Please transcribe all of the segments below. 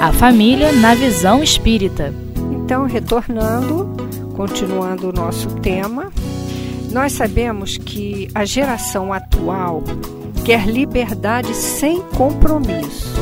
A família na visão espírita. Então, retornando, continuando o nosso tema, nós sabemos que a geração atual quer liberdade sem compromisso.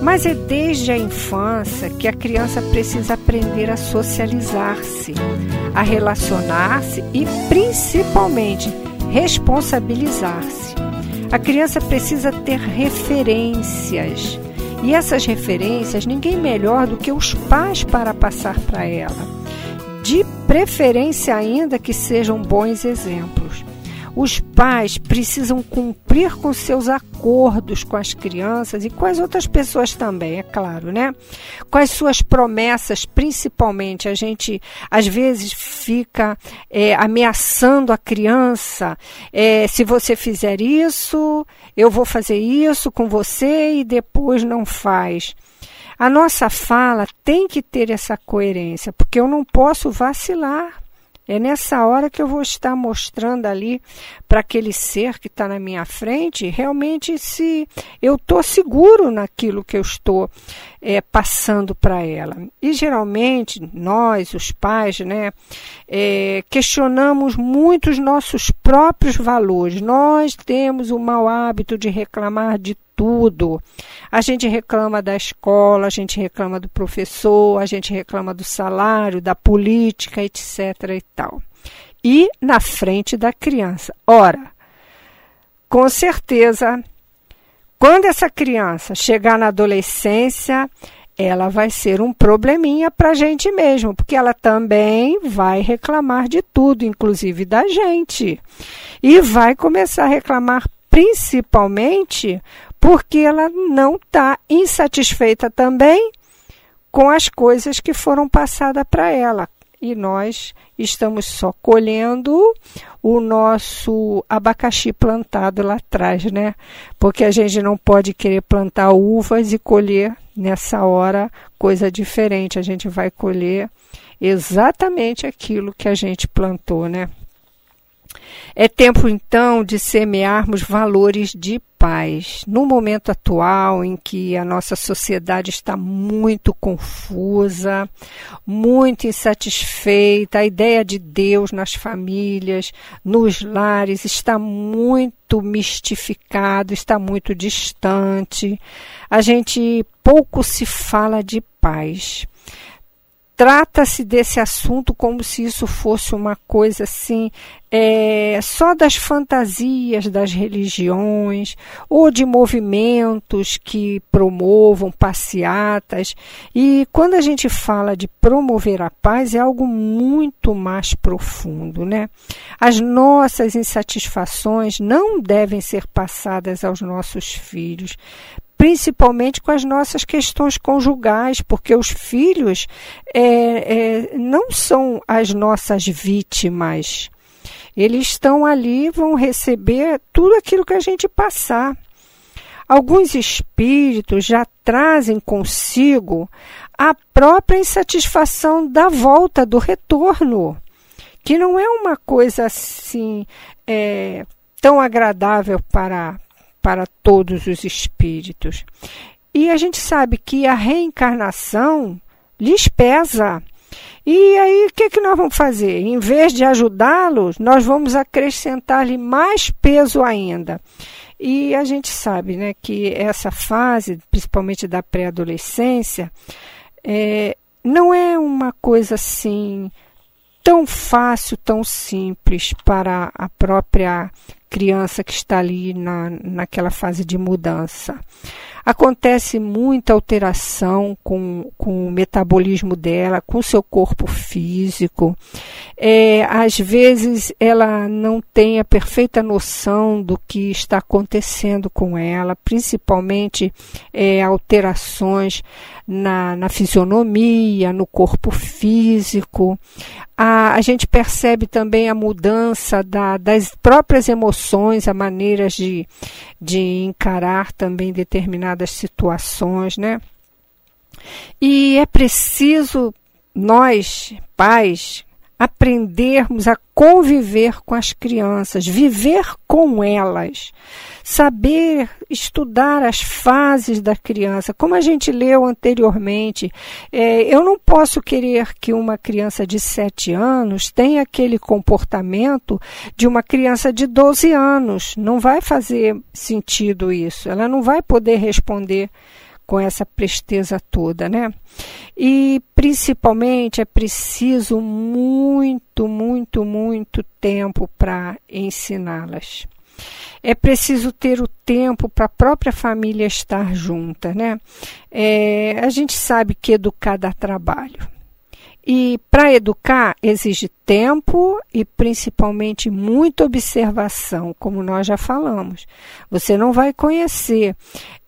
Mas é desde a infância que a criança precisa aprender a socializar-se, a relacionar-se e principalmente responsabilizar-se. A criança precisa ter referências. E essas referências, ninguém melhor do que os pais para passar para ela. De preferência ainda que sejam bons exemplos. Os pais precisam cumprir com seus acordos com as crianças e com as outras pessoas também, é claro, né? Com as suas promessas, principalmente. A gente, às vezes, fica é, ameaçando a criança: é, se você fizer isso, eu vou fazer isso com você e depois não faz. A nossa fala tem que ter essa coerência, porque eu não posso vacilar. É nessa hora que eu vou estar mostrando ali para aquele ser que está na minha frente realmente se eu estou seguro naquilo que eu estou é, passando para ela. E geralmente nós, os pais, né, é, questionamos muito os nossos próprios valores. Nós temos o mau hábito de reclamar de tudo. A gente reclama da escola, a gente reclama do professor, a gente reclama do salário, da política, etc. e tal. E na frente da criança. Ora, com certeza, quando essa criança chegar na adolescência, ela vai ser um probleminha para a gente mesmo, porque ela também vai reclamar de tudo, inclusive da gente. E vai começar a reclamar principalmente porque ela não está insatisfeita também com as coisas que foram passadas para ela. E nós estamos só colhendo o nosso abacaxi plantado lá atrás, né? Porque a gente não pode querer plantar uvas e colher nessa hora coisa diferente. A gente vai colher exatamente aquilo que a gente plantou, né? É tempo então de semearmos valores de paz. No momento atual em que a nossa sociedade está muito confusa, muito insatisfeita, a ideia de Deus nas famílias, nos lares está muito mistificado, está muito distante. A gente pouco se fala de paz trata-se desse assunto como se isso fosse uma coisa assim, é, só das fantasias das religiões ou de movimentos que promovam passeatas. E quando a gente fala de promover a paz, é algo muito mais profundo, né? As nossas insatisfações não devem ser passadas aos nossos filhos principalmente com as nossas questões conjugais, porque os filhos é, é, não são as nossas vítimas. Eles estão ali, vão receber tudo aquilo que a gente passar. Alguns espíritos já trazem consigo a própria insatisfação da volta, do retorno, que não é uma coisa assim é, tão agradável para, para todos os espíritos. E a gente sabe que a reencarnação lhes pesa. E aí, o que, que nós vamos fazer? Em vez de ajudá-los, nós vamos acrescentar-lhe mais peso ainda. E a gente sabe né, que essa fase, principalmente da pré-adolescência, é, não é uma coisa assim tão fácil, tão simples para a própria criança que está ali na, naquela fase de mudança. Acontece muita alteração com, com o metabolismo dela, com o seu corpo físico. É, às vezes ela não tem a perfeita noção do que está acontecendo com ela, principalmente é, alterações na, na fisionomia, no corpo físico. A, a gente percebe também a mudança da, das próprias emoções, a maneiras de, de encarar também determinadas situações, né? E é preciso nós, pais, aprendermos a conviver com as crianças, viver com elas, saber estudar as fases da criança. Como a gente leu anteriormente, é, eu não posso querer que uma criança de 7 anos tenha aquele comportamento de uma criança de 12 anos. Não vai fazer sentido isso. Ela não vai poder responder com essa presteza toda, né? E principalmente é preciso muito, muito, muito tempo para ensiná-las. É preciso ter o tempo para a própria família estar junta, né? É, a gente sabe que educar dá trabalho. E para educar exige tempo e principalmente muita observação, como nós já falamos. Você não vai conhecer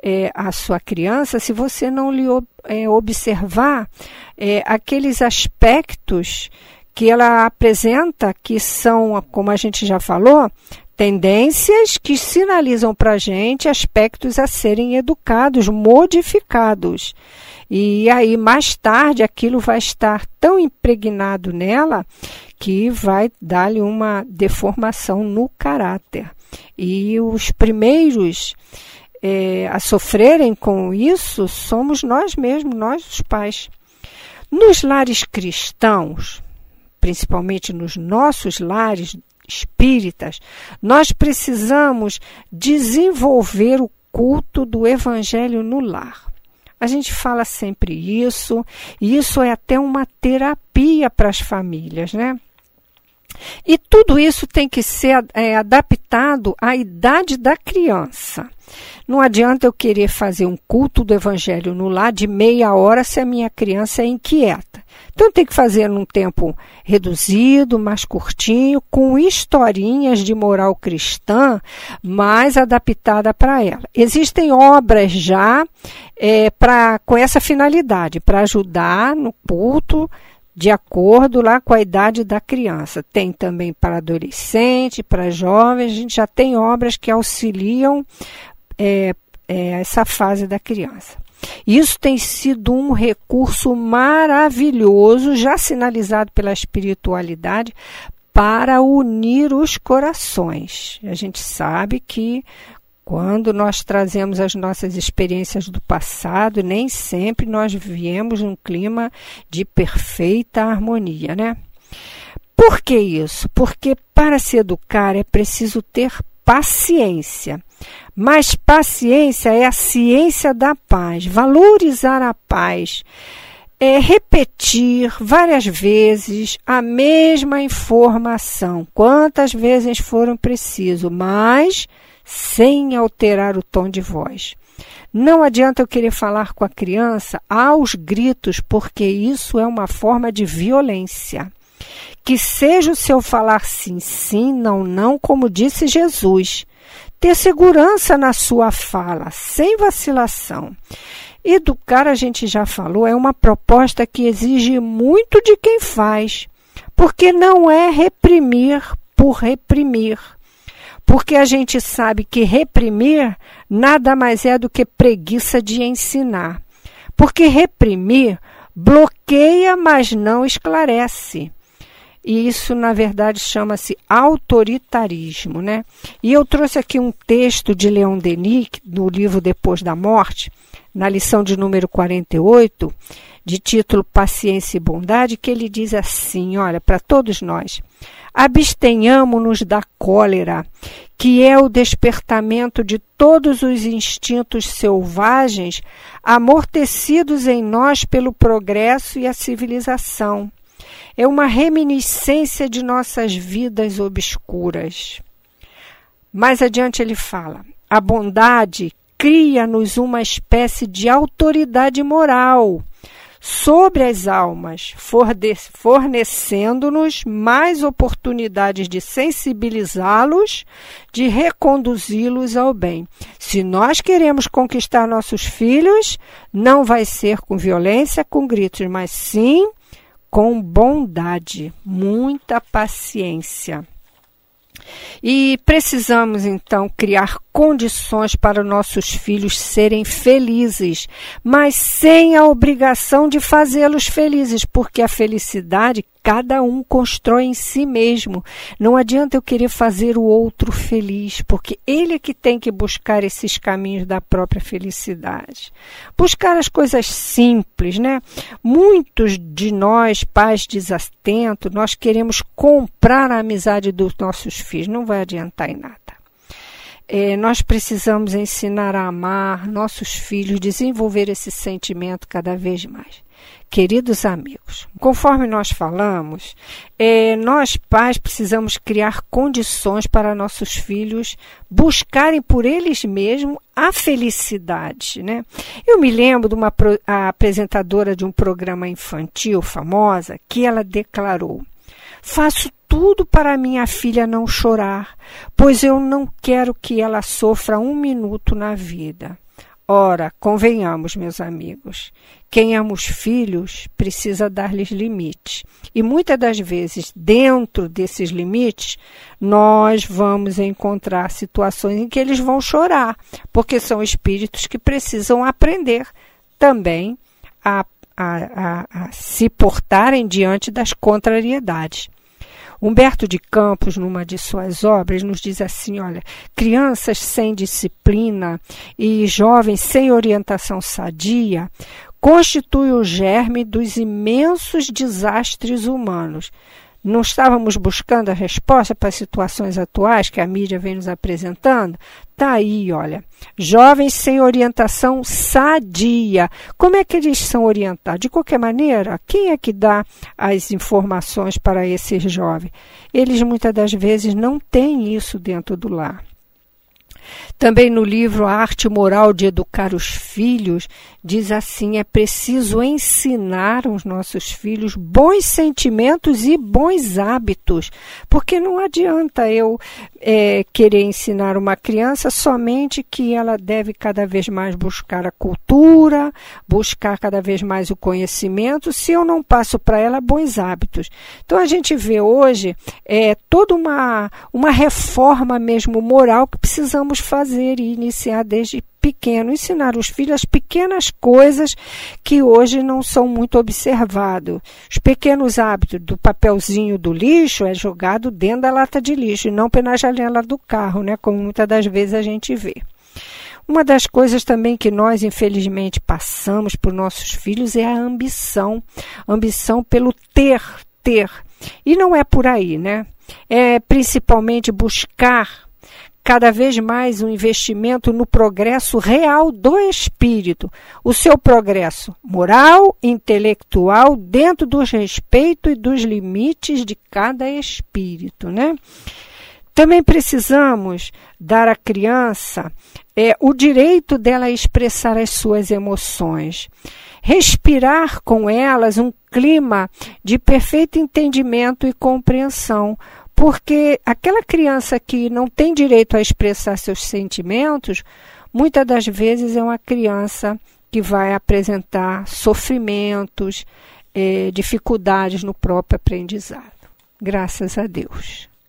é, a sua criança se você não lhe é, observar é, aqueles aspectos que ela apresenta, que são, como a gente já falou, tendências que sinalizam para a gente aspectos a serem educados, modificados. E aí, mais tarde, aquilo vai estar tão impregnado nela que vai dar-lhe uma deformação no caráter. E os primeiros é, a sofrerem com isso somos nós mesmos, nós os pais. Nos lares cristãos, principalmente nos nossos lares espíritas, nós precisamos desenvolver o culto do evangelho no lar. A gente fala sempre isso, e isso é até uma terapia para as famílias, né? E tudo isso tem que ser é, adaptado à idade da criança. Não adianta eu querer fazer um culto do evangelho no lar de meia hora se a minha criança é inquieta. Então tem que fazer num tempo reduzido, mais curtinho, com historinhas de moral cristã mais adaptada para ela. Existem obras já é, com essa finalidade, para ajudar no culto de acordo lá com a idade da criança. Tem também para adolescente, para jovens, a gente já tem obras que auxiliam é, é, essa fase da criança. Isso tem sido um recurso maravilhoso, já sinalizado pela espiritualidade, para unir os corações. A gente sabe que quando nós trazemos as nossas experiências do passado, nem sempre nós viemos num clima de perfeita harmonia, né? Por que isso? Porque para se educar é preciso ter paciência. Mas paciência é a ciência da paz, valorizar a paz. É repetir várias vezes a mesma informação, quantas vezes foram preciso, mas sem alterar o tom de voz. Não adianta eu querer falar com a criança aos gritos, porque isso é uma forma de violência. Que seja o seu falar sim, sim, não, não, como disse Jesus. Ter segurança na sua fala, sem vacilação. Educar, a gente já falou, é uma proposta que exige muito de quem faz, porque não é reprimir por reprimir porque a gente sabe que reprimir nada mais é do que preguiça de ensinar. Porque reprimir bloqueia, mas não esclarece. E isso, na verdade, chama-se autoritarismo, né? E eu trouxe aqui um texto de Leon Denis, no livro Depois da Morte, na lição de número 48, de título Paciência e Bondade, que ele diz assim: olha, para todos nós, abstenhamo-nos da cólera, que é o despertamento de todos os instintos selvagens amortecidos em nós pelo progresso e a civilização. É uma reminiscência de nossas vidas obscuras. Mais adiante ele fala: a bondade cria-nos uma espécie de autoridade moral sobre as almas, fornecendo-nos mais oportunidades de sensibilizá-los, de reconduzi-los ao bem. Se nós queremos conquistar nossos filhos, não vai ser com violência, com gritos, mas sim com bondade, muita paciência. E precisamos então criar condições para nossos filhos serem felizes, mas sem a obrigação de fazê-los felizes, porque a felicidade cada um constrói em si mesmo. Não adianta eu querer fazer o outro feliz, porque ele é que tem que buscar esses caminhos da própria felicidade. Buscar as coisas simples, né? Muitos de nós, pais desatentos, nós queremos comprar a amizade dos nossos filhos. Não vai adiantar em nada. É, nós precisamos ensinar a amar nossos filhos, desenvolver esse sentimento cada vez mais. Queridos amigos, conforme nós falamos, é, nós pais precisamos criar condições para nossos filhos buscarem por eles mesmos a felicidade. Né? Eu me lembro de uma apresentadora de um programa infantil famosa que ela declarou: Faço tudo para minha filha não chorar, pois eu não quero que ela sofra um minuto na vida. Ora, convenhamos, meus amigos, quem ama os filhos precisa dar-lhes limites. E muitas das vezes, dentro desses limites, nós vamos encontrar situações em que eles vão chorar, porque são espíritos que precisam aprender também a, a, a, a se portarem diante das contrariedades. Humberto de Campos, numa de suas obras, nos diz assim: olha, crianças sem disciplina e jovens sem orientação sadia constituem o germe dos imensos desastres humanos não estávamos buscando a resposta para as situações atuais que a mídia vem nos apresentando? Tá aí, olha. Jovens sem orientação sadia. Como é que eles são orientados? De qualquer maneira, quem é que dá as informações para esses jovens? Eles muitas das vezes não têm isso dentro do lar. Também no livro A Arte Moral de Educar os Filhos, diz assim: é preciso ensinar aos nossos filhos bons sentimentos e bons hábitos, porque não adianta eu é, querer ensinar uma criança somente que ela deve cada vez mais buscar a cultura, buscar cada vez mais o conhecimento, se eu não passo para ela bons hábitos. Então a gente vê hoje é, toda uma, uma reforma mesmo moral que precisamos fazer e iniciar desde pequeno, ensinar os filhos as pequenas coisas que hoje não são muito observados. Os pequenos hábitos do papelzinho do lixo é jogado dentro da lata de lixo e não pela janela do carro, né, como muitas das vezes a gente vê. Uma das coisas também que nós, infelizmente, passamos para os nossos filhos é a ambição. Ambição pelo ter, ter. E não é por aí, né? É principalmente buscar cada vez mais um investimento no progresso real do espírito, o seu progresso moral, intelectual, dentro dos respeitos e dos limites de cada espírito, né? Também precisamos dar à criança é, o direito dela expressar as suas emoções, respirar com elas um clima de perfeito entendimento e compreensão, porque aquela criança que não tem direito a expressar seus sentimentos, muitas das vezes é uma criança que vai apresentar sofrimentos, eh, dificuldades no próprio aprendizado. Graças a Deus.